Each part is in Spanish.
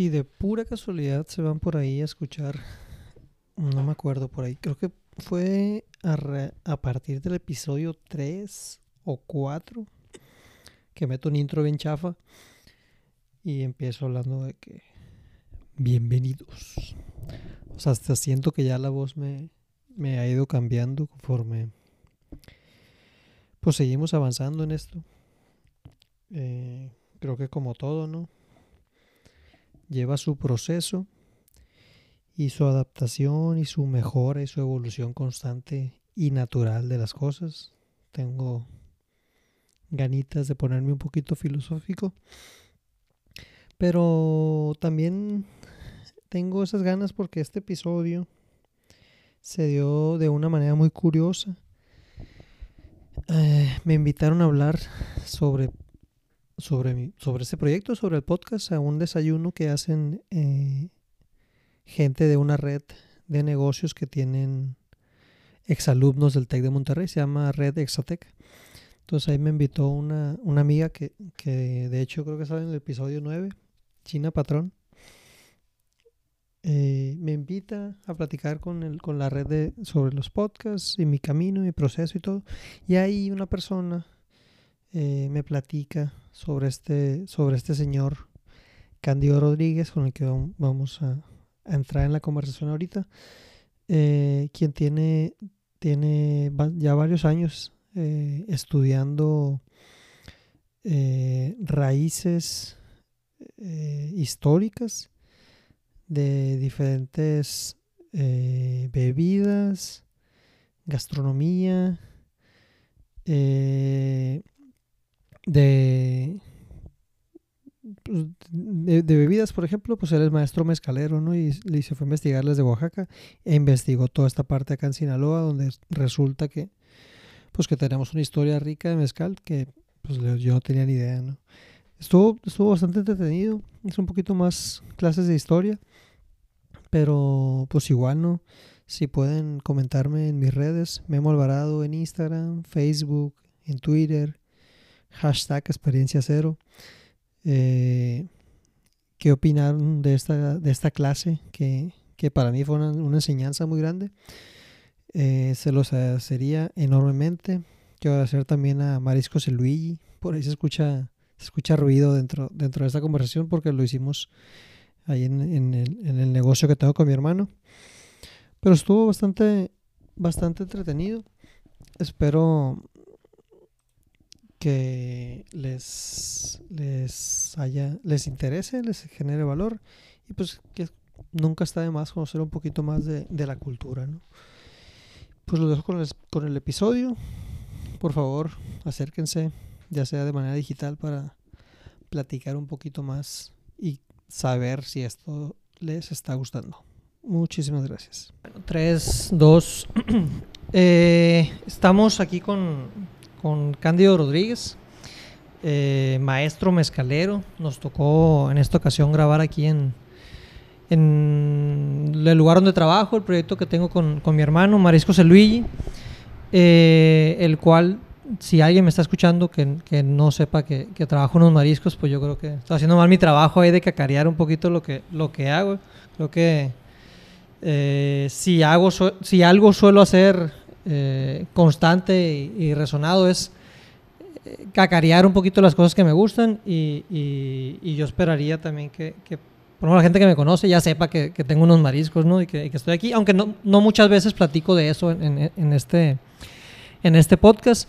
si de pura casualidad se van por ahí a escuchar, no me acuerdo por ahí, creo que fue a, partir del episodio 3 o 4 que meto un intro bien chafa y empiezo hablando de que bienvenidos. O sea, hasta siento que ya la voz me, me ha ido cambiando conforme pues seguimos avanzando en esto. Eh, creo que como todo, ¿no? Lleva su proceso y su adaptación y su mejora y su evolución constante y natural de las cosas. Tengo ganitas de ponerme un poquito filosófico, pero también tengo esas ganas porque este episodio se dio de una manera muy curiosa. Eh, me invitaron a hablar sobre sobre, sobre este proyecto, sobre el podcast, a un desayuno que hacen eh, gente de una red de negocios que tienen exalumnos del TEC de Monterrey, se llama Red Exatec. Entonces ahí me invitó una, una amiga que, que de hecho creo que sale en el episodio 9, China Patrón. Eh, me invita a platicar con, el, con la red de, sobre los podcasts y mi camino, mi proceso y todo. Y ahí una persona eh, me platica sobre este, sobre este señor Cándido Rodríguez, con el que vam- vamos a, entrar en la conversación ahorita, eh, quien tiene, tiene ya varios años eh, estudiando raíces históricas de diferentes bebidas, gastronomía, de, pues, de, de bebidas, por ejemplo, pues él es maestro mezcalero, ¿no? Y, y se fue a investigarles de Oaxaca e investigó toda esta parte acá en Sinaloa, donde resulta que, pues que tenemos una historia rica de mezcal que, pues yo no tenía ni idea, ¿no? Estuvo, estuvo bastante entretenido, es un poquito más clases de historia, pero pues igual, ¿no? Si pueden comentarme en mis redes, Memo Alvarado en Instagram, Facebook, en Twitter, hashtag experiencia cero. Eh, ¿Qué opinaron de esta, de esta clase? Que, que para mí fue una, una enseñanza muy grande. Eh, se los agradecería enormemente. Quiero agradecer también a Mariscos y Luigi. Por ahí se escucha, se escucha ruido dentro, dentro de esta conversación porque lo hicimos ahí en, en el, en el negocio que tengo con mi hermano. Pero estuvo bastante, bastante entretenido. Espero que les, les haya, les interese, les genere valor y pues que nunca está de más conocer un poquito más de, de la cultura, ¿no? Pues lo dejo con el, con el episodio. Por favor, acérquense, ya sea de manera digital para platicar un poquito más y saber si esto les está gustando. Muchísimas gracias. 3, 2. Eh, estamos aquí con, con Cándido Rodríguez, eh, maestro mezcalero. Nos tocó en esta ocasión grabar aquí en, en el lugar donde trabajo, el proyecto que tengo con, con mi hermano, Marisco Luigi, eh, el cual, si alguien me está escuchando que, que no sepa que, que trabajo en los mariscos, pues yo creo que estoy haciendo mal mi trabajo ahí de cacarear un poquito lo que, lo que hago. Creo que eh, si, hago, si algo suelo hacer eh, constante y, resonado es eh, cacarear un poquito las cosas que me gustan y, yo esperaría también que, que, por ejemplo, la gente que me conoce ya sepa que, tengo unos mariscos, ¿no? Y que, estoy aquí, aunque no, no muchas veces platico de eso en este, en este podcast.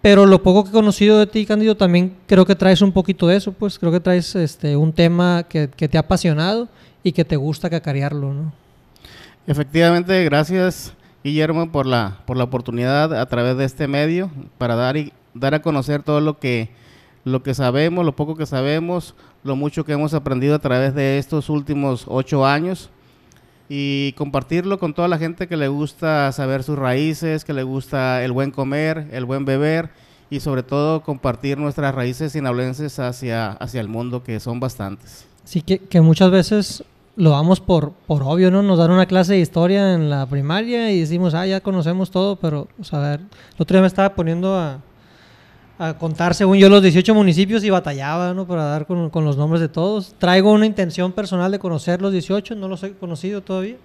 Pero lo poco que he conocido de ti, Cándido, también creo que traes un poquito de eso, pues creo que traes este, un tema que, que te ha apasionado y que te gusta cacarearlo, ¿no? Efectivamente, gracias Guillermo por la, por la oportunidad a través de este medio para dar, y, dar a conocer todo lo que, lo que sabemos, lo poco que sabemos, lo mucho que hemos aprendido a través de estos últimos ocho años y compartirlo con toda la gente que le gusta saber sus raíces, que le gusta el buen comer, el buen beber y sobre todo compartir nuestras raíces sinaloenses hacia, hacia el mundo, que son bastantes. Sí, que, que muchas veces lo damos por, por obvio, ¿no? Nos dan una clase de historia en la primaria y decimos, ah, ya conocemos todo, pero, o sea, a ver, el otro día me estaba poniendo a, a contar, según yo, los 18 municipios y batallaba, ¿no? Para dar con, con los nombres de todos. Traigo una intención personal de conocer los 18, no los he conocido todavía.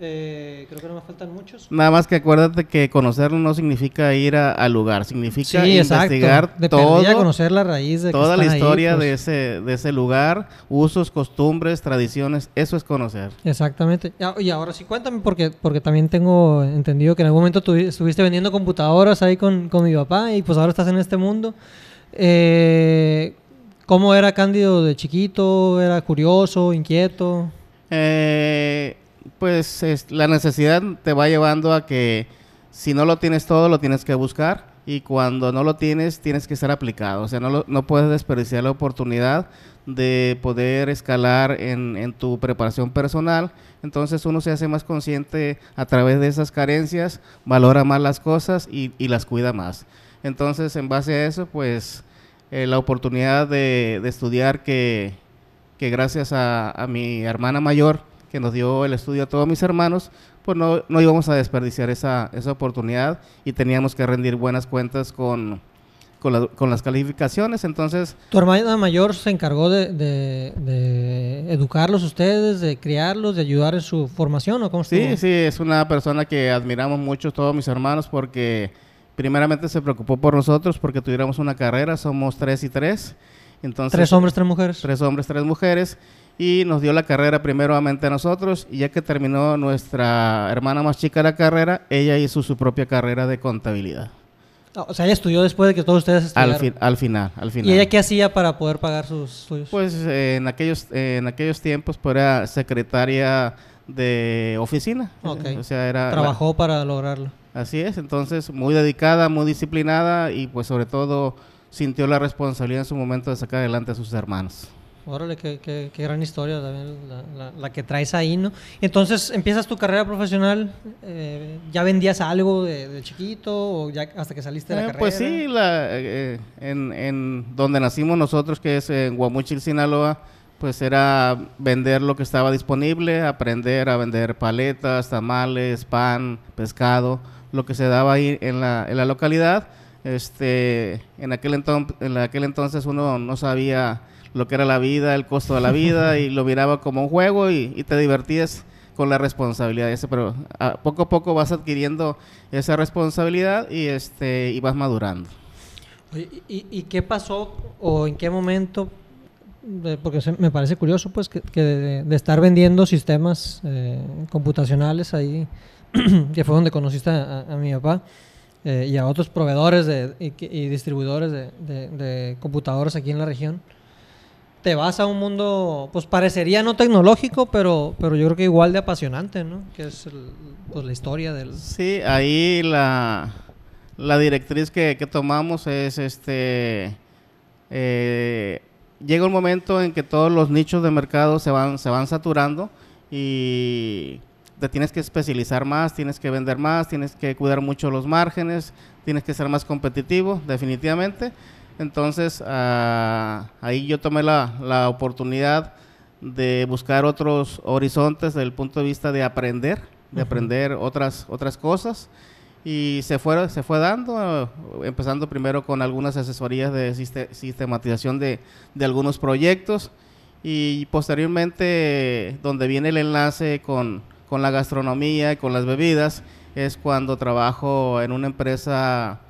Eh, creo que no me faltan muchos. Nada más que acuérdate que conocerlo no significa ir a- al lugar, significa Sí, investigar todo, perdida conocer la raíz de que toda la ahí, historia pues. de, ese, de ese lugar, usos, costumbres, tradiciones, eso es conocer. Exactamente. Ya- Y ahora sí, cuéntame, porque, porque también tengo entendido que en algún momento tuvi- estuviste vendiendo computadoras ahí con, con mi papá y pues ahora estás en este mundo. Eh, ¿Cómo era Cándido de chiquito? ¿Era curioso, inquieto? Eh, pues es- la necesidad te va llevando a que si no lo tienes todo, lo tienes que buscar y cuando no lo tienes, tienes que ser aplicado. O sea, no, lo- no puedes desperdiciar la oportunidad de poder escalar en, en tu preparación personal. Entonces uno se hace más consciente a través de esas carencias, valora más las cosas y, y las cuida más. Entonces, en base a eso, pues eh, la oportunidad de, de estudiar que, que gracias a, a mi hermana mayor, que nos dio el estudio a todos mis hermanos, pues no, no íbamos a desperdiciar esa, esa oportunidad y teníamos que rendir buenas cuentas con, con, la- con las calificaciones. Entonces, ¿Tu hermana mayor se encargó de, de- de educarlos ustedes, de criarlos, de ayudar en su formación o cómo estuvo? sí, sí, es una persona que admiramos mucho todos mis hermanos porque primeramente se preocupó por nosotros porque tuviéramos una carrera, somos tres y tres. Entonces, Tres hombres, tres mujeres. tres hombres, tres mujeres, y nos dio la carrera primeramente a nosotros, y ya que terminó nuestra hermana más chica la carrera, ella hizo su propia carrera de contabilidad. O sea, ella estudió después de que todos ustedes Al, estudiaron. fin- al final, al final. ¿Y ella qué hacía para poder pagar sus estudios? Pues eh, en, aquellos, eh, en aquellos tiempos pues, era secretaria de oficina. Ok. O sea, era... la- Trabajó para lograrlo. así es, entonces muy dedicada, muy disciplinada y pues sobre todo sintió la responsabilidad en su momento de sacar adelante a sus hermanos. Órale, qué, qué- qué gran historia también la, la- la que traes ahí, ¿no? Entonces, empiezas tu carrera profesional, eh, ¿ya vendías algo de, de chiquito o ya hasta que saliste de la Eh, carrera? Pues sí, la, eh, en, en donde nacimos nosotros, que es en Guamuchil, Sinaloa, pues era vender lo que estaba disponible, aprender a vender paletas, tamales, pan, pescado, lo que se daba ahí en la, en la localidad. Este, en, aquel enton- en aquel entonces uno no sabía lo que era la vida, el costo de la vida y lo miraba como un juego y, te divertías con la responsabilidad ese, pero a- poco a poco vas adquiriendo esa responsabilidad y este y vas madurando. ¿y, y qué pasó o en qué momento? eh, porque se- me parece curioso, pues, que, de, estar vendiendo sistemas eh, computacionales ahí, que fue donde conociste a, mi papá eh, y a otros proveedores de, y, distribuidores de, de- de computadoras aquí en la región. Te vas a un mundo, pues parecería no tecnológico, pero, pero yo creo que igual de apasionante, ¿no? Que es pues, la historia del... Sí, ahí la, la directriz que, que tomamos es este eh, llega un momento en que todos los nichos de mercado se van, se van saturando y te tienes que especializar más, tienes que vender más, tienes que cuidar mucho los márgenes, tienes que ser más competitivo, definitivamente. Entonces, ah, ahí yo tomé la, la oportunidad de buscar otros horizontes desde el punto de vista de aprender, de aprender otras, otras cosas. Y se fue, se fue dando, empezando primero con algunas asesorías de siste- sistematización de, de algunos proyectos y posteriormente donde viene el enlace con, con la gastronomía y con las bebidas es cuando trabajo en una empresa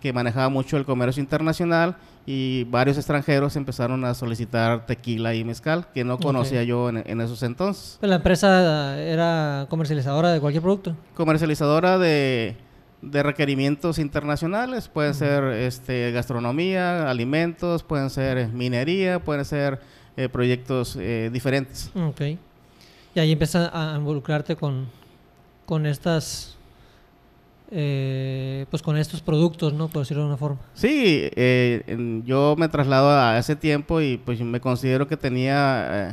que manejaba mucho el comercio internacional y varios extranjeros empezaron a solicitar tequila y mezcal que no conocía yo en, en esos entonces. La empresa era comercializadora de cualquier producto. comercializadora de, de requerimientos internacionales, pueden ser este, gastronomía, alimentos, pueden ser eh, minería, pueden ser eh, proyectos eh, diferentes. Ok. Y ahí empiezas a involucrarte con, con estas, eh, pues con estos productos, ¿no? Por decirlo de una forma. Sí, eh, yo me traslado a ese tiempo y pues me considero que tenía eh,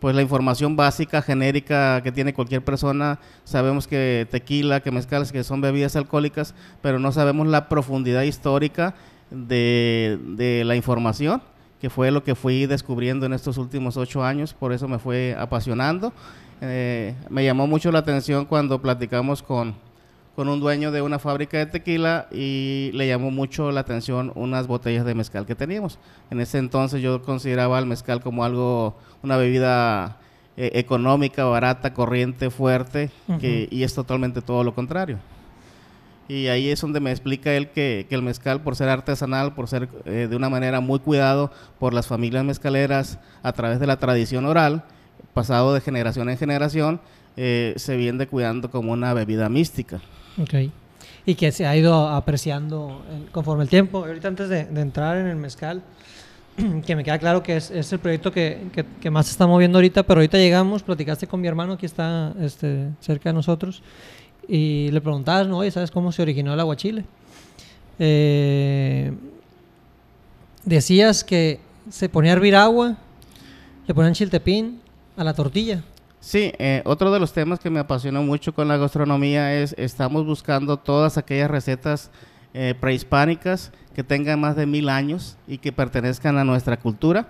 pues la información básica, genérica que tiene cualquier persona. Sabemos que tequila, que mezcal, que son bebidas alcohólicas, pero no sabemos la profundidad histórica de, de la información, que fue lo que fui descubriendo en estos últimos ocho años, por eso me fue apasionando. Me llamó mucho la atención cuando platicamos con, con un dueño de una fábrica de tequila y le llamó mucho la atención unas botellas de mezcal que teníamos. En ese entonces yo consideraba el mezcal como algo, una bebida eh, económica, barata, corriente, fuerte, que, y es totalmente todo lo contrario. Y ahí es donde me explica él que, que el mezcal, por ser artesanal, por ser eh, de una manera muy cuidado por las familias mezcaleras a través de la tradición oral, pasado de generación en generación, eh, se viene cuidando como una bebida mística. Ok. Y que se ha ido apreciando conforme el tiempo. Ahorita antes de, entrar en el mezcal, que me queda claro que es, es el proyecto que, que, más se está moviendo ahorita, pero ahorita llegamos, platicaste con mi hermano que está este, cerca de nosotros y le preguntabas, ¿no? Oye, ¿sabes cómo se originó el aguachile? Eh, decías que se ponía a hervir agua, le ponían chiltepín a la tortilla. Sí, eh, otro de los temas que me apasionó mucho con la gastronomía es estamos buscando todas aquellas recetas eh, prehispánicas que tengan más de mil años y que pertenezcan a nuestra cultura.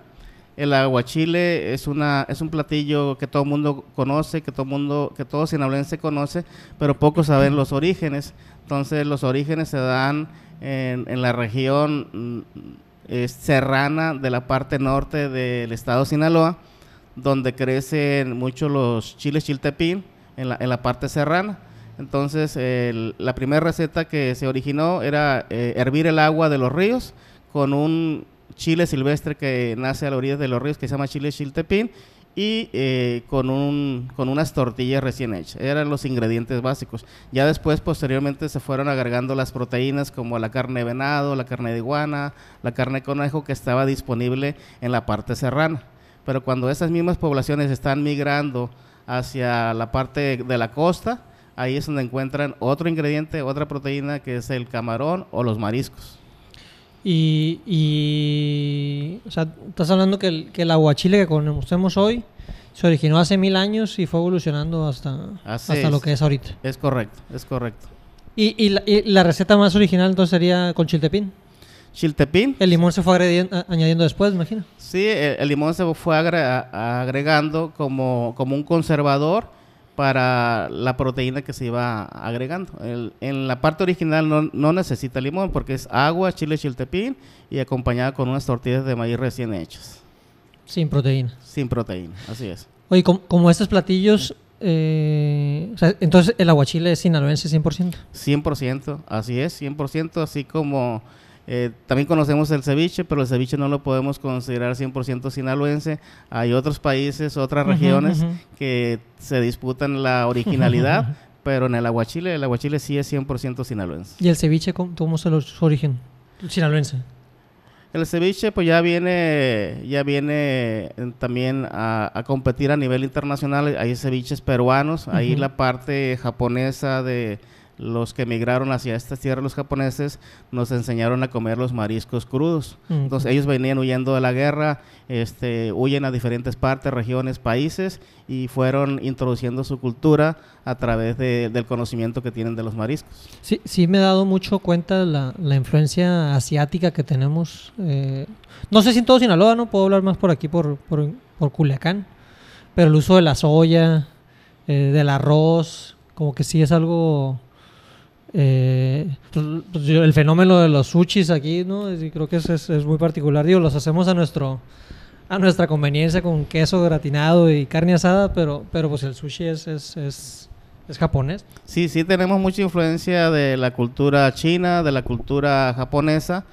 El aguachile es una es un platillo que todo el mundo conoce, que todo mundo que todo sinaloense conoce, pero pocos saben los orígenes. Entonces los orígenes se dan en, la región mm, serrana de la parte norte del estado de Sinaloa donde crecen mucho los chiles chiltepín en la, en la parte serrana. Entonces, la primera receta que se originó era eh, hervir el agua de los ríos con un chile silvestre que nace a la orilla de los ríos que se llama chile chiltepín y eh, con, un, con unas tortillas recién hechas. Eran los ingredientes básicos. Ya después, posteriormente, se fueron agregando las proteínas como la carne de venado, la carne de iguana, la carne de conejo que estaba disponible en la parte serrana pero cuando esas mismas poblaciones están migrando hacia la parte de la costa, ahí es donde encuentran otro ingrediente, otra proteína que es el camarón o los mariscos. Y, o sea, estás hablando que el, que el aguachile que conocemos hoy se originó hace mil años y fue evolucionando hasta, hasta lo que es ahorita. Es correcto, es correcto. ¿Y, y, la, y la receta más original entonces sería con chiltepín? Chiltepín. El limón se fue añadiendo después, me imagino. Sí, el, limón se fue agregando como, como un conservador para la proteína que se iba agregando. en la parte original no, no, necesita limón porque es agua, chile chiltepín y acompañada con unas tortillas de maíz recién hechas. Sin proteína. Sin proteína, así es. Oye, como, estos platillos, eh, entonces el aguachile es sinaloense 100%. 100%, así es, 100%, así como eh, también conocemos el ceviche, pero el ceviche no lo podemos considerar 100% sinaloense. Hay otros países, otras regiones que se disputan la originalidad, pero en el aguachile, el aguachile sí es 100% sinaloense. ¿Y el ceviche cómo, es su origen sinaloense? El ceviche pues ya viene, ya viene eh, también a, competir a nivel internacional. Hay ceviches peruanos, ahí la parte japonesa de los que emigraron hacia estas tierras, los japoneses, nos enseñaron a comer los mariscos crudos. Entonces ellos venían huyendo de la guerra, este, huyen a diferentes partes, regiones, países y fueron introduciendo su cultura a través del conocimiento que tienen de los mariscos. Sí, sí me he dado mucho cuenta de la, la influencia asiática que tenemos. Eh, no sé si en todo Sinaloa, no puedo hablar más por aquí, por, por, por Culiacán, pero el uso de la soya, eh, del arroz, como que sí es algo eh, pues, pues, el fenómeno de los sushis aquí, ¿no? creo que es, es, muy particular. Digo, los hacemos a nuestro a nuestra conveniencia con queso gratinado y carne asada, pero, pero pues el sushi es, es, es, japonés. Sí, sí tenemos mucha influencia de la cultura china, de la cultura japonesa.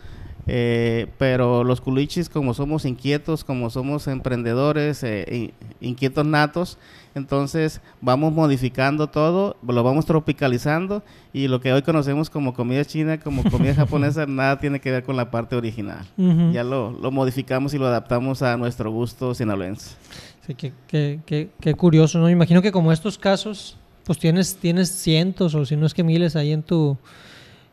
Eh, pero los culichis, como somos inquietos, como somos emprendedores, eh, inquietos natos, entonces vamos modificando todo, lo vamos tropicalizando y lo que hoy conocemos como comida china, como comida japonesa, nada tiene que ver con la parte original. Ya lo, modificamos y lo adaptamos a nuestro gusto sinaloense. Sí, qué, curioso, ¿no? Imagino que como estos casos, pues tienes, tienes cientos o si no es que miles ahí en tu,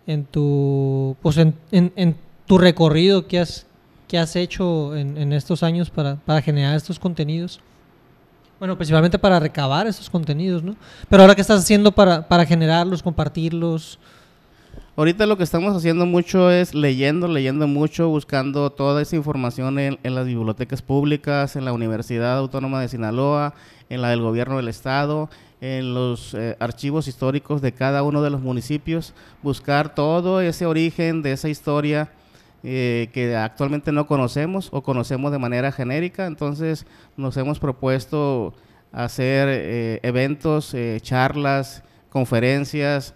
en tu, pues en, en, tu recorrido que has, que has hecho en, en estos años para, para generar estos contenidos. Bueno, principalmente para recabar esos contenidos, ¿no? Pero ahora, ¿qué estás haciendo para, para generarlos, compartirlos? Ahorita lo que estamos haciendo mucho es leyendo, leyendo mucho, buscando toda esa información en, en, las bibliotecas públicas, en la Universidad Autónoma de Sinaloa, en la del Gobierno del Estado, en los eh, archivos históricos de cada uno de los municipios, buscar todo ese origen de esa historia eh, que actualmente no conocemos o conocemos de manera genérica. Entonces nos hemos propuesto hacer eh, eventos, charlas, conferencias,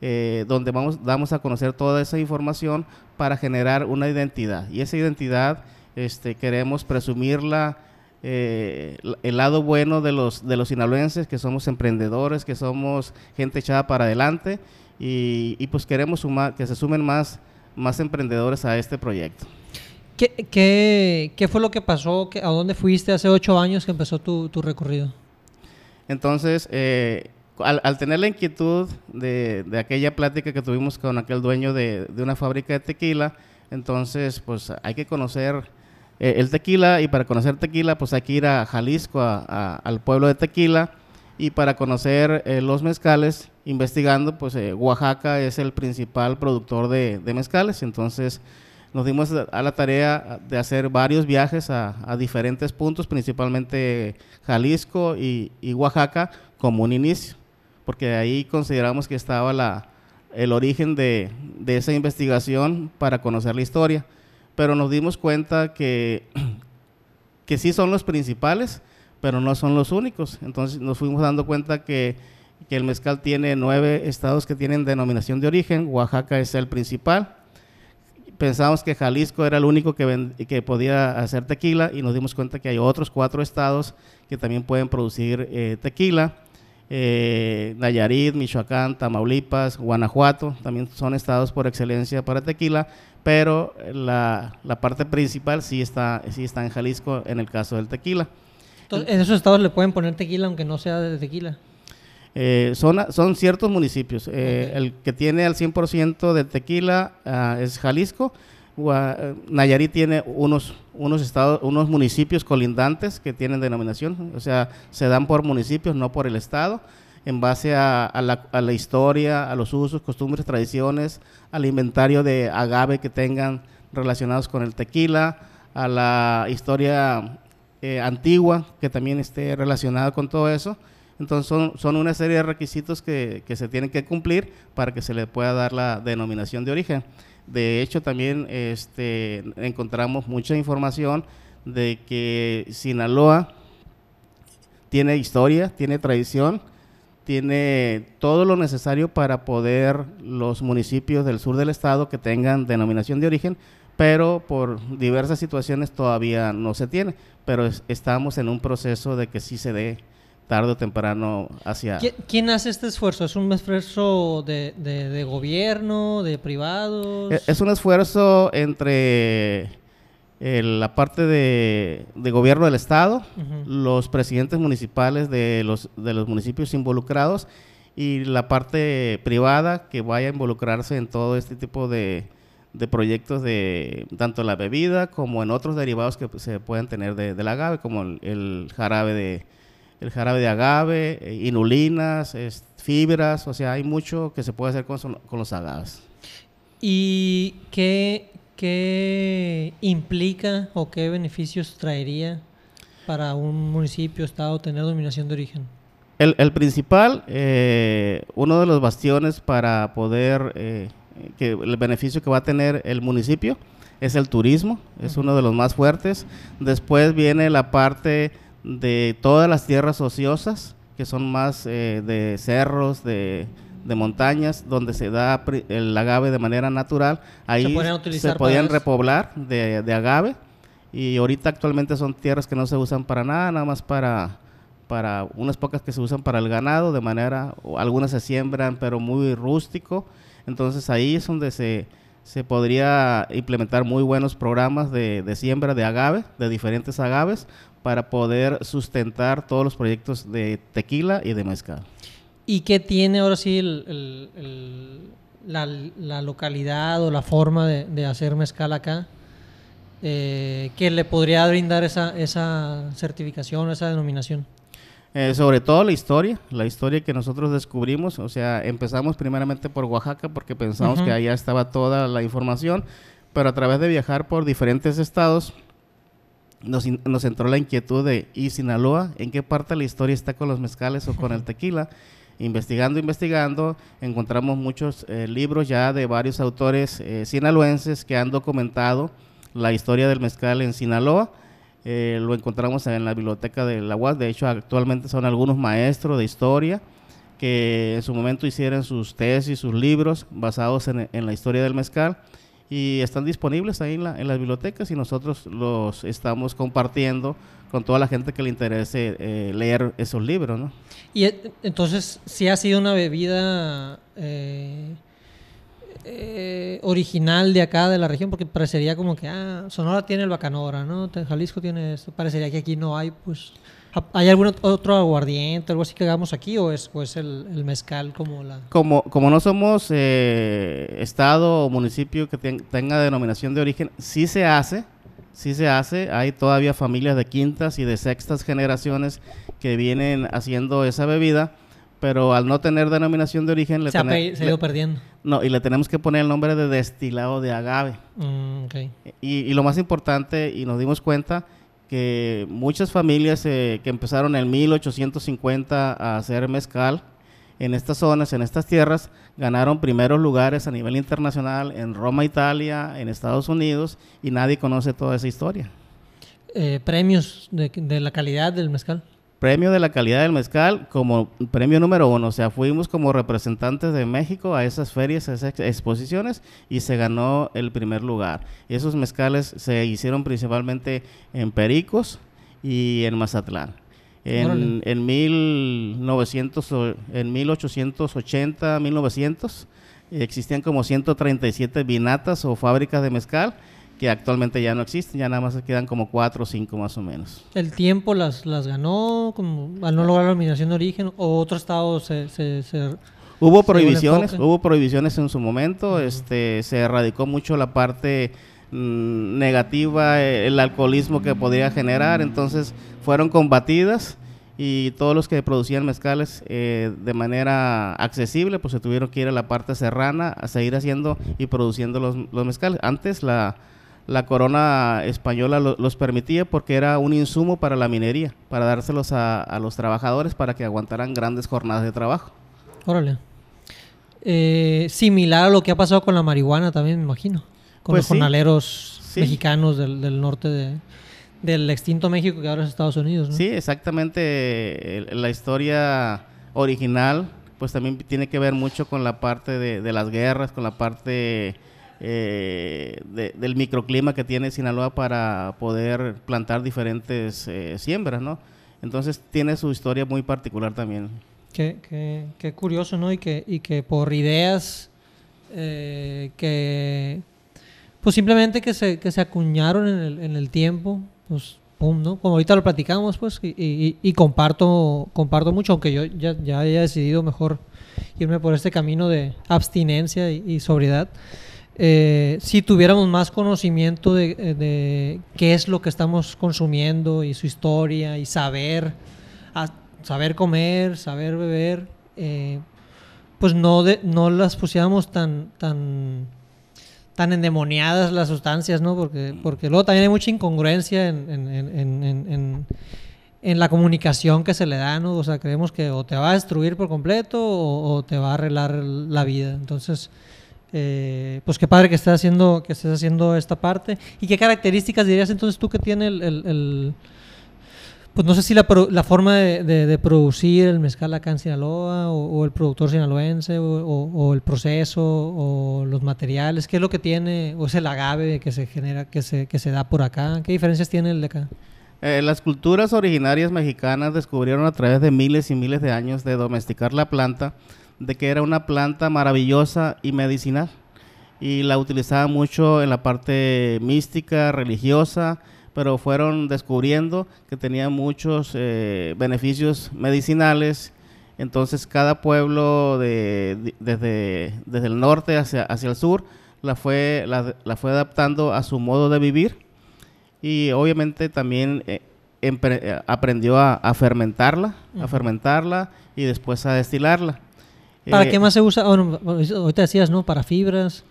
donde vamos, damos a conocer toda esa información para generar una identidad. Y esa identidad este, queremos presumirla eh, el lado bueno de los, de los sinaloenses, que somos emprendedores, que somos gente echada para adelante y, pues queremos sumar, que se sumen más, más emprendedores a este proyecto. ¿Qué, qué, fue lo que pasó? ¿A dónde fuiste hace ocho años que empezó tu, tu recorrido? Entonces, eh, al, tener la inquietud de, de, aquella plática que tuvimos con aquel dueño de, de una fábrica de tequila, entonces pues hay que conocer eh, el tequila y para conocer tequila pues hay que ir a Jalisco, al pueblo de Tequila y para conocer eh, los mezcales, investigando pues eh, Oaxaca es el principal productor de, mezcales, entonces nos dimos a la tarea de hacer varios viajes a, diferentes puntos, principalmente Jalisco y, Oaxaca como un inicio, porque ahí consideramos que estaba la, el origen de, de esa investigación para conocer la historia. Pero nos dimos cuenta que, que sí son los principales, pero no son los únicos. Entonces nos fuimos dando cuenta que, el mezcal tiene nueve estados que tienen denominación de origen, Oaxaca es el principal. Pensamos que Jalisco era el único que, que podía hacer tequila y nos dimos cuenta que hay otros cuatro estados que también pueden producir eh, tequila. Eh, Nayarit, Michoacán, Tamaulipas, Guanajuato, también son estados por excelencia para tequila, pero la, parte principal sí está, sí está en Jalisco en el caso del tequila. Entonces, ¿En esos estados le pueden poner tequila aunque no sea de tequila? Eh, son, son ciertos municipios. Eh, el que tiene al 100% de tequila ah, es Jalisco. Nayarit tiene unos, unos, estados, unos municipios colindantes que tienen denominación, o sea, se dan por municipios, no por el estado en base a, la, historia, a los usos, costumbres, tradiciones, al inventario de agave que tengan relacionados con el tequila, a la historia eh, antigua que también esté relacionada con todo eso. Entonces son, son una serie de requisitos que, que, se tienen que cumplir para que se le pueda dar la denominación de origen. De hecho, también este, encontramos mucha información de que Sinaloa tiene historia, tiene tradición, tiene todo lo necesario para poder los municipios del sur del estado que tengan denominación de origen, pero por diversas situaciones todavía no se tiene. Pero estamos en un proceso de que sí se dé tarde o temprano hacia... ¿Quién hace este esfuerzo? ¿Es un esfuerzo de, de gobierno, de privados? E, es un esfuerzo entre la parte de, gobierno del estado, los presidentes municipales de los, de los municipios involucrados y la parte privada que vaya a involucrarse en todo este tipo de, proyectos de tanto la bebida como en otros derivados que se pueden tener de, del agave, como el, jarabe de el jarabe de agave, eh, inulinas, fibras, o sea, hay mucho que se puede hacer con, con los agaves. ¿Y qué, ¿qué implica o qué beneficios traería para un municipio, estado, tener dominación de origen? El, principal, eh, uno de los bastiones para poder, eh, que el beneficio que va a tener el municipio es el turismo, es uno de los más fuertes. Después viene la parte de todas las tierras ociosas, que son más eh, de cerros, de de montañas donde se da el agave de manera natural. Ahí se, podían repoblar de, agave y ahorita actualmente son tierras que no se usan para nada, nada más para, para unas pocas que se usan para el ganado, de manera, algunas se siembran pero muy rústico. Entonces ahí es donde se, se podría implementar muy buenos programas de, de siembra de agave, de diferentes agaves, para poder sustentar todos los proyectos de tequila y de mezcal. ¿Y qué tiene ahora sí la, localidad o la forma de, hacer mezcal acá? Eh, que le podría brindar esa, esa certificación, esa denominación. Eh, sobre todo la historia, la historia que nosotros descubrimos, o sea, empezamos primeramente por Oaxaca porque pensamos que allá estaba toda la información, pero a través de viajar por diferentes estados, nos, nos, entró la inquietud de, ¿y Sinaloa? ¿En qué parte de la historia está con los mezcales o con el tequila? Investigando, investigando, encontramos muchos eh, libros ya de varios autores eh, sinaloenses que han documentado la historia del mezcal en Sinaloa. Eh, lo encontramos en la biblioteca de la UAS. De hecho, actualmente son algunos maestros de historia que en su momento hicieron sus tesis, sus libros basados en, la historia del mezcal y están disponibles ahí en, la, en, las bibliotecas y nosotros los estamos compartiendo con toda la gente que le interese eh, leer esos libros, ¿no? Y entonces, si ha sido una bebida eh, eh, original de acá, de la región, porque parecería como que, ah, Sonora tiene el Bacanora, ¿no? Jalisco tiene esto, parecería que aquí no hay, pues... ¿Hay algún otro aguardiente, algo así que hagamos aquí o es, el, mezcal como la...? Como, como no somos eh, estado o municipio que tenga denominación de origen, sí se hace, sí se hace. Hay todavía familias de quintas y de sextas generaciones que vienen haciendo esa bebida, pero al no tener denominación de origen... Le se, ha, ido perdiendo. No, y le tenemos que poner el nombre de destilado de agave. Mm, y, y lo más importante, y nos dimos cuenta que muchas familias eh, que empezaron en 1850 a hacer mezcal en estas zonas, en estas tierras, ganaron primeros lugares a nivel internacional en Roma, Italia, en Estados Unidos, y nadie conoce toda esa historia. Eh, ¿Premios de la calidad del mezcal? Premio de la calidad del mezcal como premio número uno. O sea, fuimos como representantes de México a esas ferias, a esas exposiciones y se ganó el primer lugar. Esos mezcales se hicieron principalmente en Pericos y en Mazatlán. En, en, 1900, en 1880, 1900, existían como 137 vinatas o fábricas de mezcal que actualmente ya no existen, ya nada más quedan como cuatro o cinco más o menos. ¿El tiempo las, las ganó como al no lograr la eliminación de origen o otro estado se... se, hubo prohibiciones, hubo prohibiciones en su momento, este se erradicó mucho la parte mm, negativa, el alcoholismo que podría generar, entonces fueron combatidas y todos los que producían mezcales eh, de manera accesible, pues se tuvieron que ir a la parte serrana a seguir haciendo y produciendo los, los mezcales. Antes la la corona española los permitía porque era un insumo para la minería, para dárselos a, los trabajadores para que aguantaran grandes jornadas de trabajo. Órale. Eh, similar a lo que ha pasado con la marihuana también, me imagino. Con pues los jornaleros mexicanos del, norte de, del extinto México que ahora es Estados Unidos. Sí, exactamente. La historia original pues también tiene que ver mucho con la parte de, de las guerras, con la parte eh, del microclima que tiene Sinaloa para poder plantar diferentes eh, siembras, ¿no? Entonces tiene su historia muy particular también. Qué, qué, curioso, ¿no? Y que, y que por ideas eh, que, pues simplemente que se, que se acuñaron en el, en el tiempo, pues ¿no? Como ahorita lo platicamos, pues, y, y, comparto, comparto mucho, aunque yo ya, ya haya decidido mejor irme por este camino de abstinencia y sobriedad. Eh, si tuviéramos más conocimiento eh, de, qué es lo que estamos consumiendo y su historia y saber, saber comer, saber beber, eh, pues no, no las pusiéramos tan, tan, tan endemoniadas las sustancias, ¿no? Porque, porque luego también hay mucha incongruencia en, la comunicación que se le da, ¿no? O sea, creemos que o te va a destruir por completo o, o te va a arreglar la vida. Entonces, eh, pues qué padre que estés haciendo que estés haciendo esta parte. Y qué características dirías entonces tú que tiene el, pues no sé si la, la forma de, producir el mezcal acá en Sinaloa o, el productor sinaloense o, el proceso o los materiales qué es lo que tiene o es el agave que se genera que se que se da por acá qué diferencias tiene el de acá eh, las culturas originarias mexicanas descubrieron a través de miles y miles de años de domesticar la planta de que era una planta maravillosa y medicinal. Y la utilizaban mucho en la parte mística, religiosa, pero fueron descubriendo que tenía muchos eh, beneficios medicinales. Entonces cada pueblo de, desde, desde el norte hacia, hacia el sur la fue, la, fue adaptando a su modo de vivir y obviamente también eh, aprendió a, fermentarla, a fermentarla y después a destilarla. ¿Para qué eh, más se usa? Bueno, ahorita decías, ¿no? Para fibras,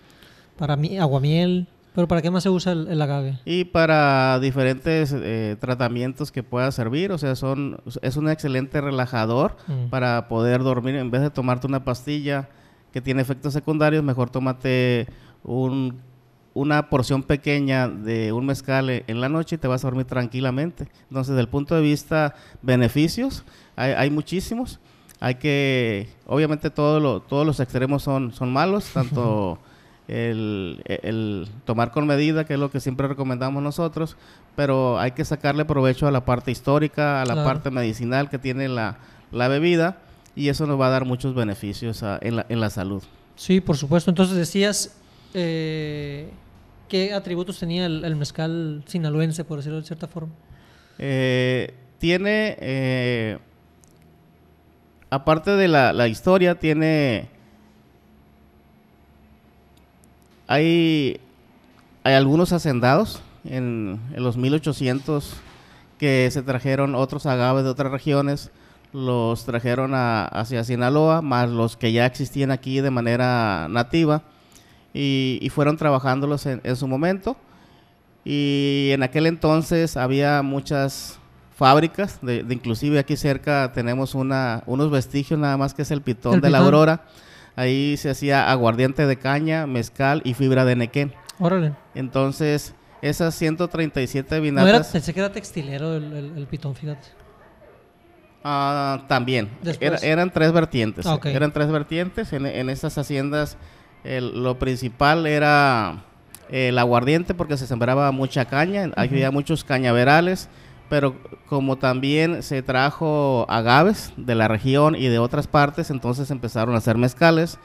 para aguamiel, ¿Pero para qué más se usa el, agave? Y para diferentes eh, tratamientos que pueda servir, o sea, son es un excelente relajador mm. para poder dormir. En vez de tomarte una pastilla que tiene efectos secundarios, mejor tómate un una porción pequeña de un mezcal en la noche y te vas a dormir tranquilamente. Entonces, desde el punto de vista beneficios, hay, muchísimos. Hay que, obviamente todo todos los extremos son, son malos, tanto el, tomar con medida, que es lo que siempre recomendamos nosotros, pero hay que sacarle provecho a la parte histórica, a la parte medicinal que tiene la, bebida y eso nos va a dar muchos beneficios en, la, en la salud. Sí, por supuesto. Entonces decías... Eh ¿Qué atributos tenía el, mezcal sinaloense, por decirlo de cierta forma? Eh, tiene, eh, aparte de la, historia, tiene... Hay, hay algunos hacendados en, los 1800 que se trajeron otros agaves de otras regiones, los trajeron hacia Sinaloa, más los que ya existían aquí de manera nativa y, fueron trabajándolos en, su momento. Y en aquel entonces había muchas fábricas, de, inclusive aquí cerca tenemos una, unos vestigios nada más que es el pitón de la Aurora. Ahí se hacía aguardiente de caña, mezcal y fibra de nequén. Órale. Entonces, esas 137 vinatas... No era, pensé que era textilero el, pitón, fíjate. Ah, también. eran tres vertientes. Ah, eran tres vertientes. En, en esas haciendas lo principal era el aguardiente porque se sembraba mucha caña, había muchos cañaverales, pero como también se trajo agaves de la región y de otras partes, entonces empezaron a hacer mezcales.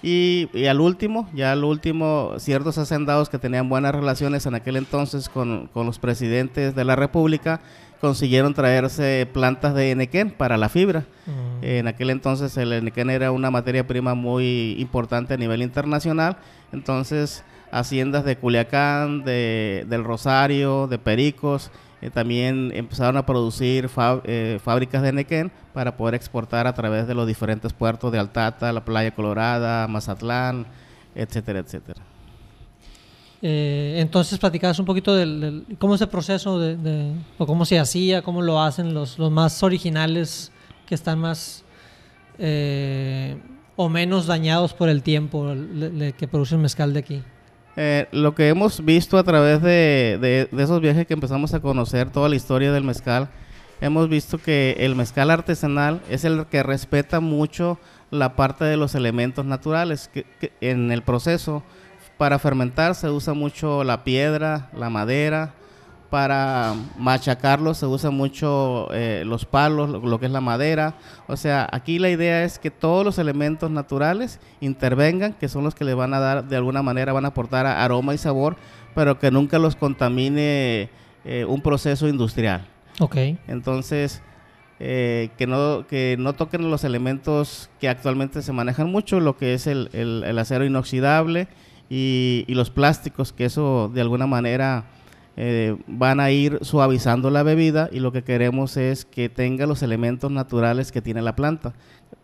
Y, al último, ya al último, ciertos hacendados que tenían buenas relaciones en aquel entonces con, con los presidentes de la República, consiguieron traerse plantas de enequén para la fibra. Mm. En aquel entonces el enequén era una materia prima muy importante a nivel internacional, entonces haciendas de Culiacán, de, del Rosario, de Pericos, eh, también empezaron a producir eh, fábricas de enequén para poder exportar a través de los diferentes puertos de Altata, la Playa Colorada, Mazatlán, etcétera, etcétera. Eh, entonces platicabas un poquito del, cómo es el proceso de, o cómo se hacía, cómo lo hacen los, los más originales que están más eh, o menos dañados por el tiempo que produce el mezcal de aquí. Eh, lo que hemos visto a través de, esos viajes que empezamos a conocer toda la historia del mezcal, hemos visto que el mezcal artesanal es el que respeta mucho la parte de los elementos naturales que en el proceso para fermentar se usa mucho la piedra, la madera. Para machacarlo se usa mucho eh, los palos, lo, que es la madera. O sea, aquí la idea es que todos los elementos naturales intervengan, que son los que le van a dar, de alguna manera, van a aportar aroma y sabor, pero que nunca los contamine eh, un proceso industrial. Ok. Entonces, eh, que, no, que no toquen los elementos que actualmente se manejan mucho, lo que es el, el acero inoxidable y, los plásticos, que eso de alguna manera eh, van a ir suavizando la bebida y lo que queremos es que tenga los elementos naturales que tiene la planta.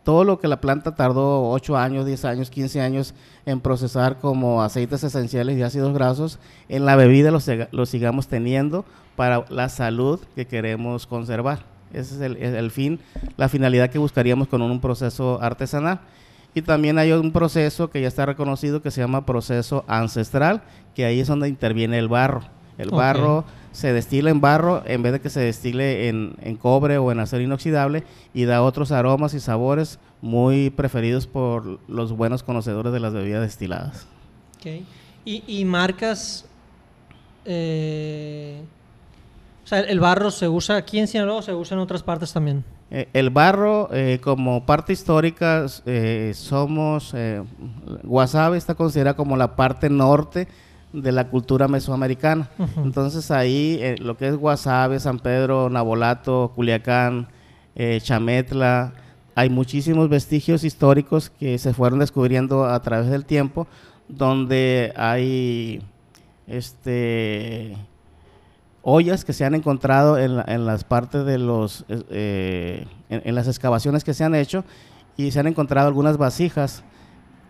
Todo lo que la planta tardó 8 años, 10 años, 15 años en procesar como aceites esenciales y ácidos grasos, en la bebida los, los sigamos teniendo para la salud que queremos conservar. Ese es el, el fin, la finalidad que buscaríamos con un proceso artesanal. Y también hay un proceso que ya está reconocido que se llama proceso ancestral, que ahí es donde interviene el barro. El barro se destila en barro en vez de que se destile en, cobre o en acero inoxidable y da otros aromas y sabores muy preferidos por los buenos conocedores de las bebidas destiladas. Okay. Y, marcas... Eh, o sea, el barro se usa aquí en Sinaloa o se usa en otras partes también. Eh, el barro, eh, como parte histórica, somos, Guasave está considerada como la parte norte de la cultura mesoamericana. Entonces ahí lo que es Guasave, San Pedro, Nabolato, Culiacán, Chametla, hay muchísimos vestigios históricos que se fueron descubriendo a través del tiempo, donde hay este ollas que se han encontrado en, las partes de los, eh, en, las excavaciones que se han hecho y se han encontrado algunas vasijas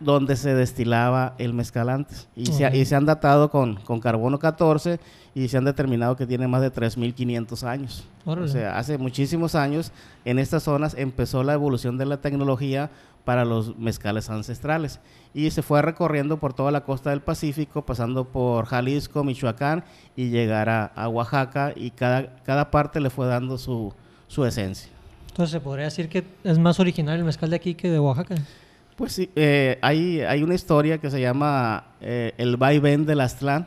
donde se destilaba el mezcal antes. Y, se, y se, han datado con, con, carbono 14 y se han determinado que tiene más de 3.500 años. O sea, hace muchísimos años en estas zonas empezó la evolución de la tecnología para los mezcales ancestrales. Y se fue recorriendo por toda la costa del Pacífico, pasando por Jalisco, Michoacán y llegar a, Oaxaca y cada, cada parte le fue dando su, su esencia. Entonces, ¿se podría decir que es más original el mezcal de aquí que de Oaxaca? Pues sí, eh, hay, hay una historia que se llama eh, El vaivén del Aztlán,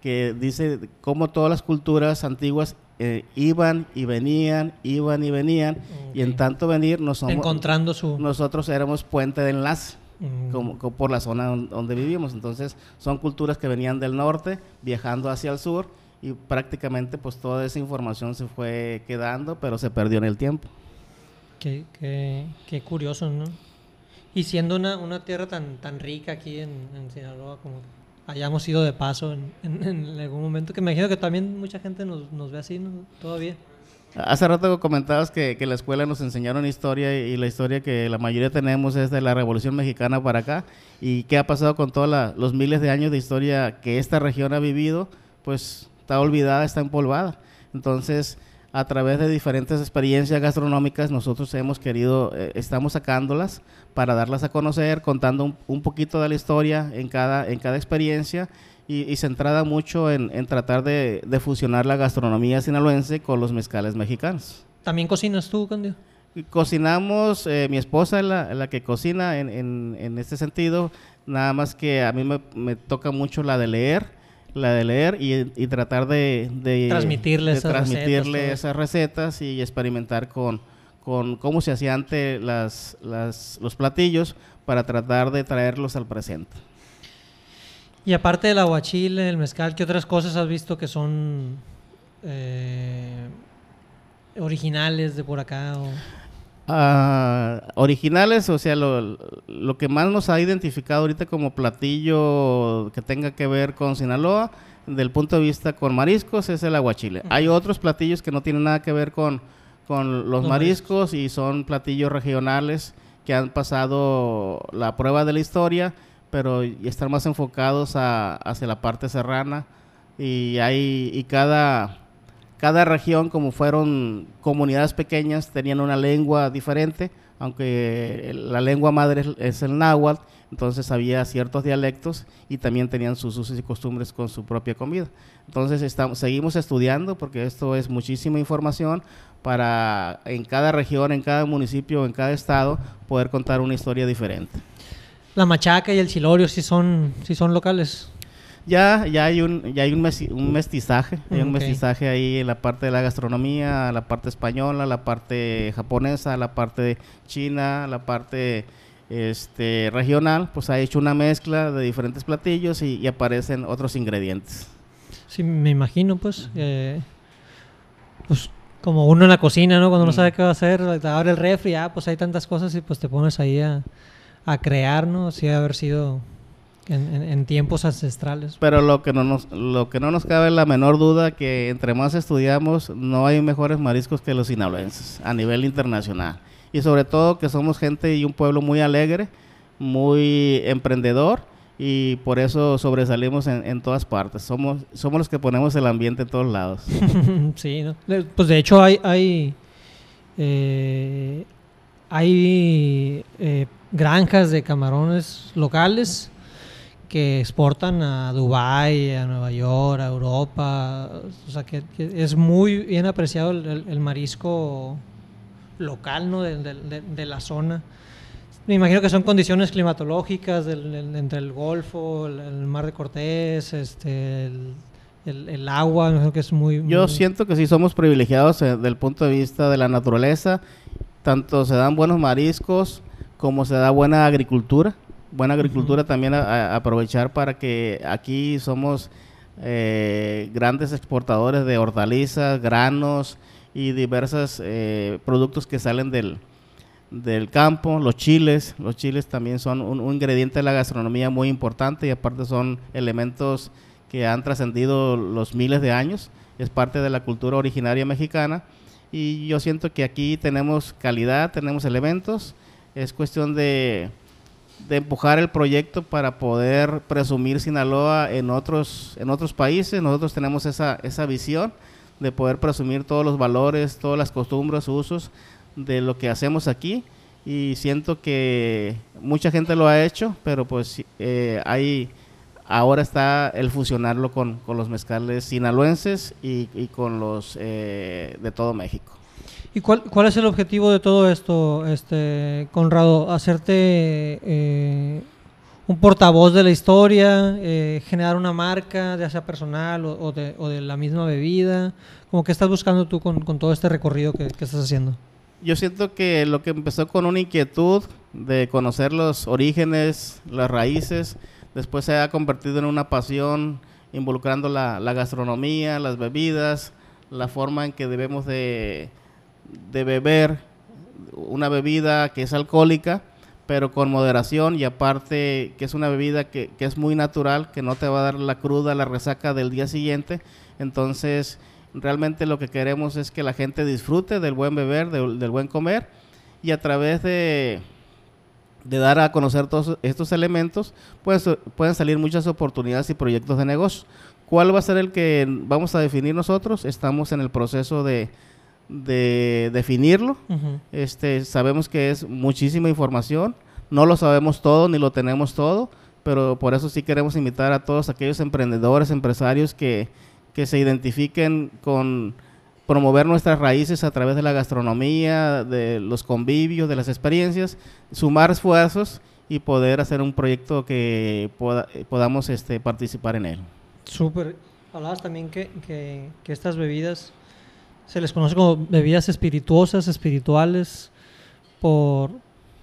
que dice cómo todas las culturas antiguas eh, iban y venían, iban y venían, y en tanto venir nos somos, Encontrando su... nosotros éramos puente de enlace. Mm. Como, por la zona donde vivimos. Entonces, son culturas que venían del norte, viajando hacia el sur, y prácticamente pues toda esa información se fue quedando, pero se perdió en el tiempo. Qué, qué, qué curioso, ¿no? Y siendo una, una tierra tan, tan rica aquí en, Sinaloa, como hayamos ido de paso en, en, algún momento, que me imagino que también mucha gente nos, nos ve así, ¿no? Todavía. Hace rato comentabas que, que la escuela nos enseñaron historia y la historia que la mayoría tenemos es de la Revolución Mexicana para acá. ¿Y qué ha pasado con todos los miles de años de historia que esta región ha vivido? Pues está olvidada, está empolvada. Entonces, a través de diferentes experiencias gastronómicas, nosotros hemos querido, eh, estamos sacándolas para darlas a conocer, contando un, poquito de la historia en cada, en cada experiencia y, centrada mucho en, tratar de, fusionar la gastronomía sinaloense con los mezcales mexicanos. ¿También cocinas tú, Candio? Cocinamos, eh, mi esposa es la, que cocina en, en, este sentido, nada más que a mí me, me toca mucho la de leer la de leer y, tratar de, transmitirle, esas, transmitirle recetas, esas recetas y experimentar con, con cómo se hacían antes las, las, los platillos para tratar de traerlos al presente. Y aparte del aguachile, el mezcal, ¿qué otras cosas has visto que son eh, originales de por acá? O? Uh, originales, o sea, lo, lo, que más nos ha identificado ahorita como platillo que tenga que ver con Sinaloa, del punto de vista con mariscos, es el aguachile. Hay otros platillos que no tienen nada que ver con, con los, mariscos, y son platillos regionales que han pasado la prueba de la historia, pero están más enfocados a, hacia la parte serrana. Y hay y cada cada región, como fueron comunidades pequeñas, tenían una lengua diferente, aunque la lengua madre es el náhuatl, entonces había ciertos dialectos y también tenían sus usos y costumbres con su propia comida. Entonces estamos, seguimos estudiando porque esto es muchísima información para en cada región, en cada municipio, en cada estado poder contar una historia diferente. La machaca y el chilorio sí son, sí son locales. Ya, ya hay un, ya hay un, mestizaje, hay un mestizaje ahí en la parte de la gastronomía, la parte española, la parte japonesa, la parte china, la parte este regional, pues ha hecho una mezcla de diferentes platillos y, aparecen otros ingredientes. Sí, me imagino, pues, eh, pues como uno en la cocina, ¿no? Cuando no mm. sabe qué va a hacer, abre el refri, ah, pues hay tantas cosas y pues te pones ahí a, a crear, ¿no? Sí, haber sido en, tiempos ancestrales. Pero lo que, no nos, lo que no nos cabe la menor duda que entre más estudiamos, no hay mejores mariscos que los sinaloenses a nivel internacional. Y sobre todo que somos gente y un pueblo muy alegre, muy emprendedor y por eso sobresalimos en, todas partes. Somos, somos los que ponemos el ambiente en todos lados. sí, pues de hecho hay, hay, eh, hay eh, granjas de camarones locales que exportan a Dubái, a Nueva York, a Europa. O sea, que, es muy bien apreciado el, marisco local, ¿no? De, la zona. Me imagino que son condiciones climatológicas entre el Golfo, el, Mar de Cortés, este, el, agua, me que es muy, Yo siento que sí somos privilegiados eh, desde el punto de vista de la naturaleza. Tanto se dan buenos mariscos como se da buena agricultura buena agricultura también a, aprovechar para que aquí somos eh, grandes exportadores de hortalizas, granos y diversos eh, productos que salen del, del campo, los chiles, los chiles también son un, ingrediente de la gastronomía muy importante y aparte son elementos que han trascendido los miles de años, es parte de la cultura originaria mexicana. Y yo siento que aquí tenemos calidad, tenemos elementos, es cuestión de de empujar el proyecto para poder presumir Sinaloa en otros, en otros países. Nosotros tenemos esa, esa visión de poder presumir todos los valores, todas las costumbres, usos de lo que hacemos aquí. Y siento que mucha gente lo ha hecho, pero pues eh, hay, ahora está el fusionarlo con, los mezcales sinaloenses y, con los eh, de todo México. ¿Y cuál, cuál es el objetivo de todo esto, este Conrado? ¿Hacerte eh, un portavoz de la historia, eh, generar una marca, ya sea personal o, de, o, de, la misma bebida? ¿Cómo que estás buscando tú con, con todo este recorrido que, que, estás haciendo? Yo siento que lo que empezó con una inquietud de conocer los orígenes, las raíces, después se ha convertido en una pasión involucrando la, la gastronomía, las bebidas, la forma en que debemos de de beber una bebida que es alcohólica, pero con moderación y aparte que es una bebida que, es muy natural, que no te va a dar la cruda, la resaca del día siguiente. Entonces, realmente lo que queremos es que la gente disfrute del buen beber, del buen comer y a través de, de dar a conocer todos estos elementos, pues pueden salir muchas oportunidades y proyectos de negocio. ¿Cuál va a ser el que vamos a definir nosotros? Estamos en el proceso de, de definirlo. este, sabemos que es muchísima información, no lo sabemos todo ni lo tenemos todo, pero por eso sí queremos invitar a todos aquellos emprendedores, empresarios que, que se identifiquen con promover nuestras raíces a través de la gastronomía, de los convivios, de las experiencias, sumar esfuerzos y poder hacer un proyecto que podamos este, participar en él. Súper. Hablabas también que, que, que estas bebidas se les conoce como bebidas espirituosas, espirituales. ¿Por,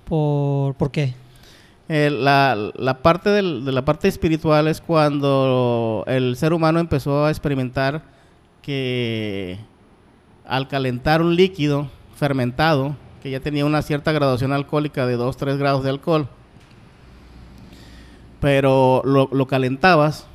por, ¿por qué? Eh, la, la, parte de la parte espiritual es cuando el ser humano empezó a experimentar que al calentar un líquido fermentado, que ya tenía una cierta graduación alcohólica de 2-3 grados de alcohol, pero lo, lo calentabas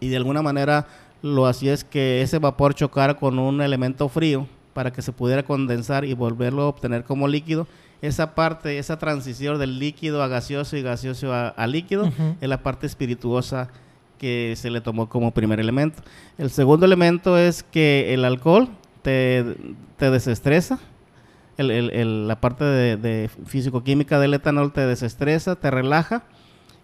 y de alguna manera lo hacía es que ese vapor chocara con un elemento frío para que se pudiera condensar y volverlo a obtener como líquido. Esa parte, esa transición del líquido a gaseoso y gaseoso a, líquido es la parte espirituosa que se le tomó como primer elemento. El segundo elemento es que el alcohol te, desestresa. la parte de, de físico-química del etanol te desestresa, te relaja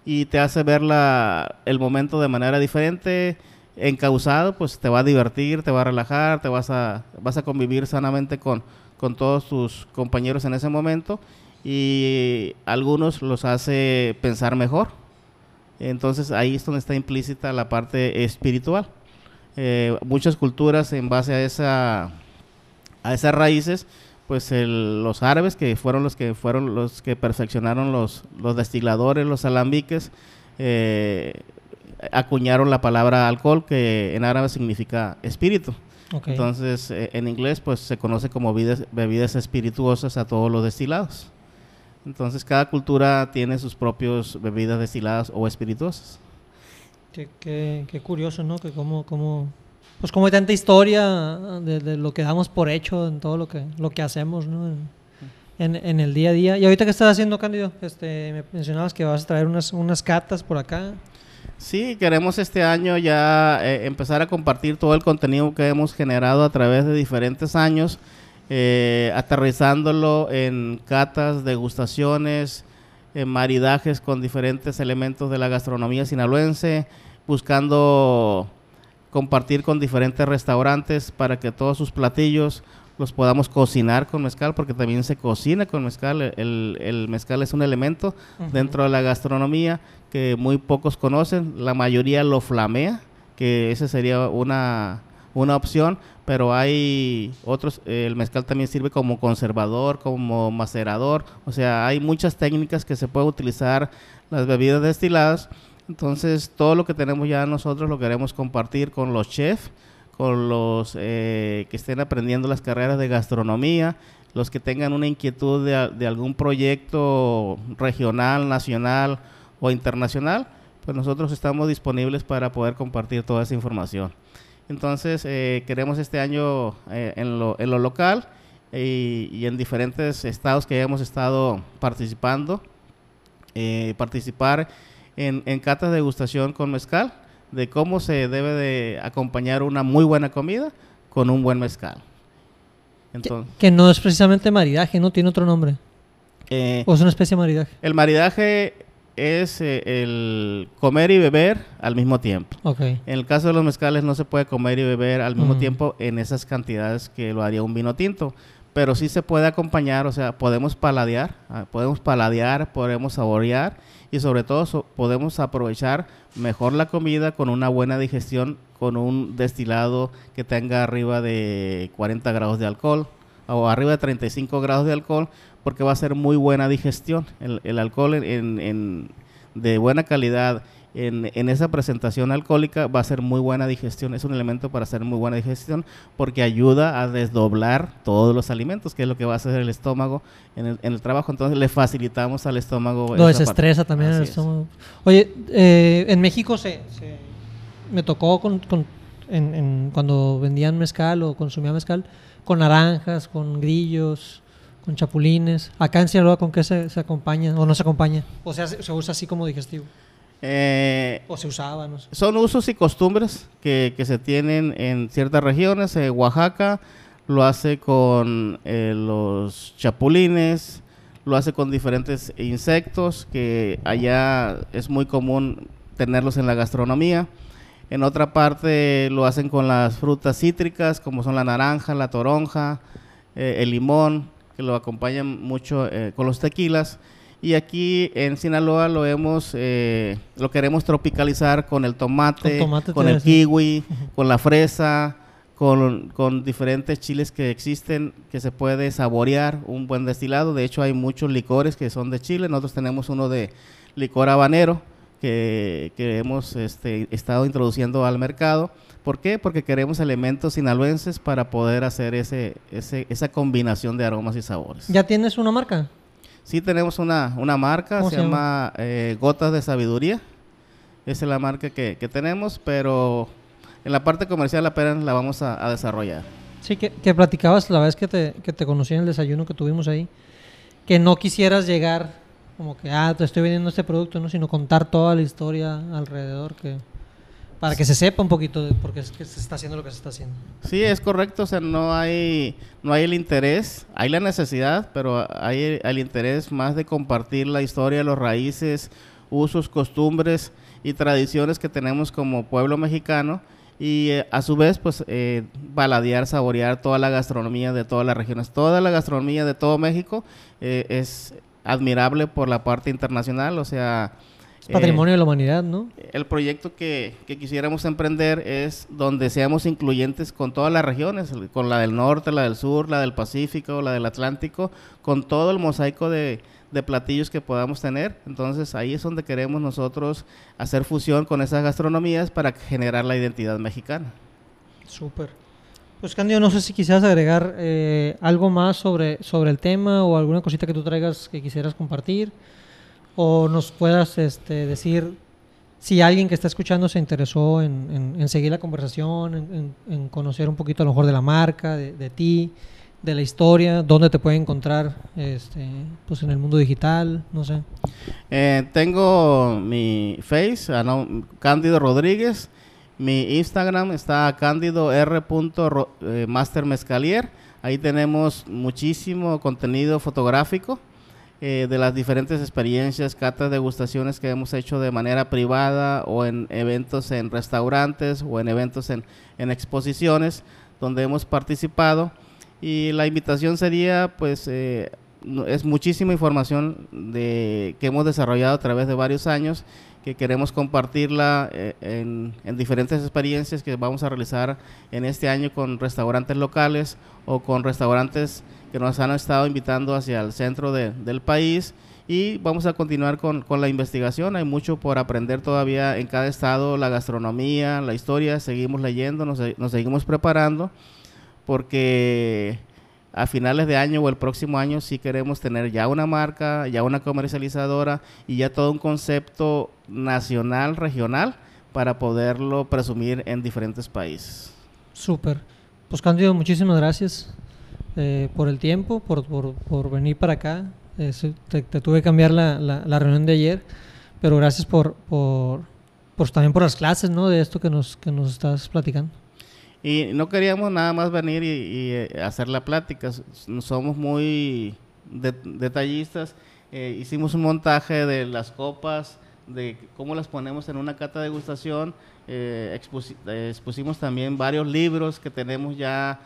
y te hace ver la, el momento de manera diferente encausado, pues te va a divertir, te va a relajar, te vas a, vas a convivir sanamente con, con todos tus compañeros en ese momento y algunos los hace pensar mejor. Entonces ahí es donde está implícita la parte espiritual. Eh, muchas culturas en base a esa a esas raíces, pues los árabes que fueron los que fueron los que perfeccionaron los, los destiladores, los alambiques, eh, acuñaron la palabra alcohol, que en árabe significa espíritu. Entonces, eh, en inglés, pues se conoce como bebidas, espirituosas a todos los destilados. Entonces, cada cultura tiene sus propios bebidas destiladas o espirituosas. Qué, curioso, ¿no? Que como, como, pues como hay tanta historia de, lo que damos por hecho en todo lo que, lo que hacemos, ¿no? En, en, el día a día. Y ahorita que estás haciendo, Cándido, este, me mencionabas que vas a traer unas, unas catas por acá. Sí, queremos este año ya eh, empezar a compartir todo el contenido que hemos generado a través de diferentes años, eh, aterrizándolo en catas, degustaciones, en maridajes con diferentes elementos de la gastronomía sinaloense, buscando compartir con diferentes restaurantes para que todos sus platillos los podamos cocinar con mezcal, porque también se cocina con mezcal. El, el mezcal es un elemento dentro de la gastronomía que muy pocos conocen. La mayoría lo flamea, que esa sería una, una opción, pero hay otros, el mezcal también sirve como conservador, como macerador, o sea, hay muchas técnicas que se puede utilizar las bebidas destiladas. Entonces, todo lo que tenemos ya nosotros lo queremos compartir con los chefs con los eh, que estén aprendiendo las carreras de gastronomía, los que tengan una inquietud de, algún proyecto regional, nacional o internacional, pues nosotros estamos disponibles para poder compartir toda esa información. Entonces, eh, queremos este año eh, en, lo, local y, en diferentes estados que hemos estado participando, participar en, en catas de degustación con mezcal, de cómo se debe de acompañar una muy buena comida con un buen mezcal. Entonces, que, no es precisamente maridaje, ¿no? Tiene otro nombre. Eh, ¿O es una especie de maridaje? El maridaje es eh, el comer y beber al mismo tiempo. Okay. En el caso de los mezcales no se puede comer y beber al mismo tiempo en esas cantidades que lo haría un vino tinto pero sí se puede acompañar, o sea, podemos paladear, ah, podemos paladear, podemos saborear y sobre todo podemos aprovechar mejor la comida con una buena digestión, con un destilado que tenga arriba de 40 grados de alcohol o arriba de 35 grados de alcohol, porque va a ser muy buena digestión. El, alcohol en, de buena calidad en, esa presentación alcohólica va a ser muy buena digestión, es un elemento para hacer muy buena digestión porque ayuda a desdoblar todos los alimentos, que es lo que va a hacer el estómago en el, trabajo, entonces le facilitamos al estómago. Lo desestresa también el estómago. Oye, eh, en México se, me tocó con, cuando vendían mezcal o consumía mezcal, con naranjas, con grillos, con chapulines. Acá en Sinaloa, ¿con qué se, acompaña o no se acompaña? O sea, se usa así como digestivo. Eh, o se usaba, no sé. Son usos y costumbres que, se tienen en ciertas regiones. Eh, Oaxaca lo hace con eh, los chapulines, lo hace con diferentes insectos que allá es muy común tenerlos en la gastronomía. En otra parte lo hacen con las frutas cítricas como son la naranja, la toronja, el limón, que lo acompañan mucho con los tequilas. Y aquí en Sinaloa lo hemos, eh, lo queremos tropicalizar con el tomate, con, el kiwi, con la fresa, con, con, diferentes chiles que existen que se puede saborear un buen destilado. De hecho, hay muchos licores que son de Chile. Nosotros tenemos uno de licor habanero que, que hemos este, estado introduciendo al mercado. ¿Por qué? Porque queremos elementos sinaloenses para poder hacer ese, ese, esa combinación de aromas y sabores. ¿Ya tienes una marca? Sí tenemos una, una marca, se, llama, eh, Gotas de Sabiduría. Esa es la marca que, tenemos, pero en la parte comercial apenas la vamos a, desarrollar. Sí, que, que, platicabas la vez que te, que te conocí en el desayuno que tuvimos ahí, que no quisieras llegar como que, ah, te estoy vendiendo este producto, ¿no? sino contar toda la historia alrededor que... Para que se sepa un poquito de por qué es que se está haciendo lo que se está haciendo. Sí, es correcto, o sea, no hay, no hay el interés, hay la necesidad, pero hay el, interés más de compartir la historia, los raíces, usos, costumbres y tradiciones que tenemos como pueblo mexicano y eh, a su vez pues eh, baladear, saborear toda la gastronomía de todas las regiones. Toda la gastronomía de todo México eh, es admirable por la parte internacional, o sea, patrimonio de la humanidad, ¿no? El proyecto que, quisiéramos emprender es donde seamos incluyentes con todas las regiones, con la del norte, la del sur, la del Pacífico, la del Atlántico, con todo el mosaico de, platillos que podamos tener. Entonces ahí es donde queremos nosotros hacer fusión con esas gastronomías para generar la identidad mexicana. Súper. Pues Candido, no sé si quisieras agregar eh, algo más sobre, sobre el tema o alguna cosita que tú traigas que quisieras compartir o nos puedas este, decir si alguien que está escuchando se interesó en, seguir la conversación, en, conocer un poquito a lo mejor de la marca, de, ti, de la historia, dónde te puede encontrar este, pues en el mundo digital, no sé. Eh, tengo mi Face, ah, Cándido Rodríguez, mi Instagram está cándido r. Eh, Mezcalier, ahí tenemos muchísimo contenido fotográfico eh, de las diferentes experiencias, catas, degustaciones que hemos hecho de manera privada o en eventos en restaurantes o en eventos en, exposiciones donde hemos participado. Y la invitación sería, pues, eh, es muchísima información de, que hemos desarrollado a través de varios años que queremos compartirla eh, en, en, diferentes experiencias que vamos a realizar en este año con restaurantes locales o con restaurantes nos han estado invitando hacia el centro del país y vamos a continuar con, la investigación. Hay mucho por aprender todavía en cada estado, la gastronomía, la historia, seguimos leyendo, nos, seguimos preparando porque a finales de año o el próximo año sí queremos tener ya una marca, ya una comercializadora y ya todo un concepto nacional, regional, para poderlo presumir en diferentes países. Súper. Pues Cándido, muchísimas gracias. Eh, por el tiempo, por, por, por, venir para acá. te, tuve que cambiar la, la, reunión de ayer, pero gracias por, por, por, también por las clases, ¿no? De esto que nos, que nos estás platicando. Y no queríamos nada más venir y, eh, hacer la plática, somos muy detallistas. Eh, hicimos un montaje de las copas, de cómo las ponemos en una cata de degustación. Eh, expusimos también varios libros que tenemos ya,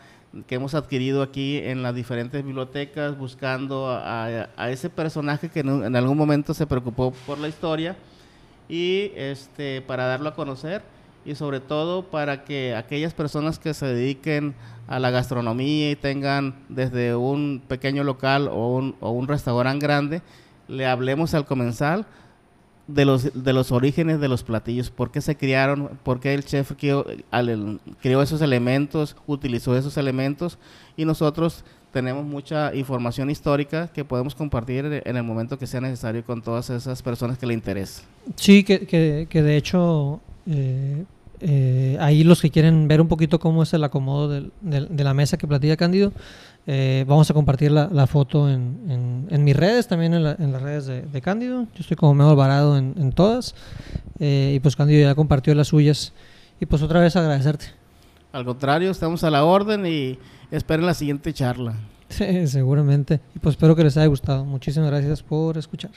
que hemos adquirido aquí en las diferentes bibliotecas, buscando a, ese personaje que en, algún momento se preocupó por la historia y este, para darlo a conocer y sobre todo para que aquellas personas que se dediquen a la gastronomía y tengan desde un pequeño local o un, o un restaurante grande, le hablemos al comensal de los, de los orígenes de los platillos, por qué se criaron, por qué el chef creó, creó esos elementos, utilizó esos elementos y nosotros tenemos mucha información histórica que podemos compartir en el momento que sea necesario con todas esas personas que le interesen. Sí, que, que, que de hecho eh, eh, ahí los que quieren ver un poquito cómo es el acomodo de la mesa que platica Cándido, eh, vamos a compartir la, foto en, mis redes, también en, las redes de, Cándido. Yo estoy como medio Alvarado en, todas. y pues Cándido ya compartió las suyas. Y pues otra vez agradecerte. Al contrario, estamos a la orden y esperen la siguiente charla. Sí, seguramente. Y pues espero que les haya gustado. Muchísimas gracias por escuchar.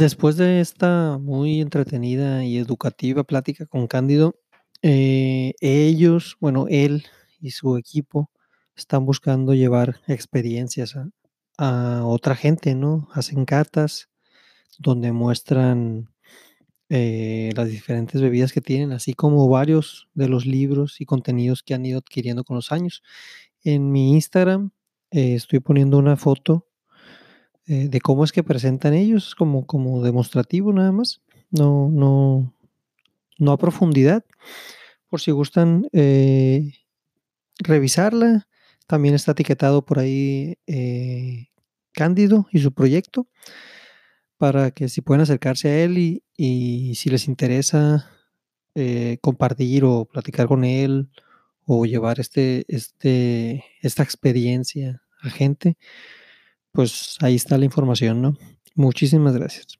Después de esta muy entretenida y educativa plática con Cándido, eh, ellos, bueno, él y su equipo están buscando llevar experiencias a, otra gente, ¿no? Hacen catas donde muestran eh, las diferentes bebidas que tienen, así como varios de los libros y contenidos que han ido adquiriendo con los años. En mi Instagram eh, estoy poniendo una foto eh, de cómo es que presentan ellos, como, como demostrativo nada más, no, no, no a profundidad. Por si gustan eh, revisarla, también está etiquetado por ahí eh, Cándido y su proyecto, para que si pueden acercarse a él y, y si les interesa compartir o platicar con él o llevar este, este, esta experiencia a gente, pues ahí está la información, ¿no? Muchísimas gracias.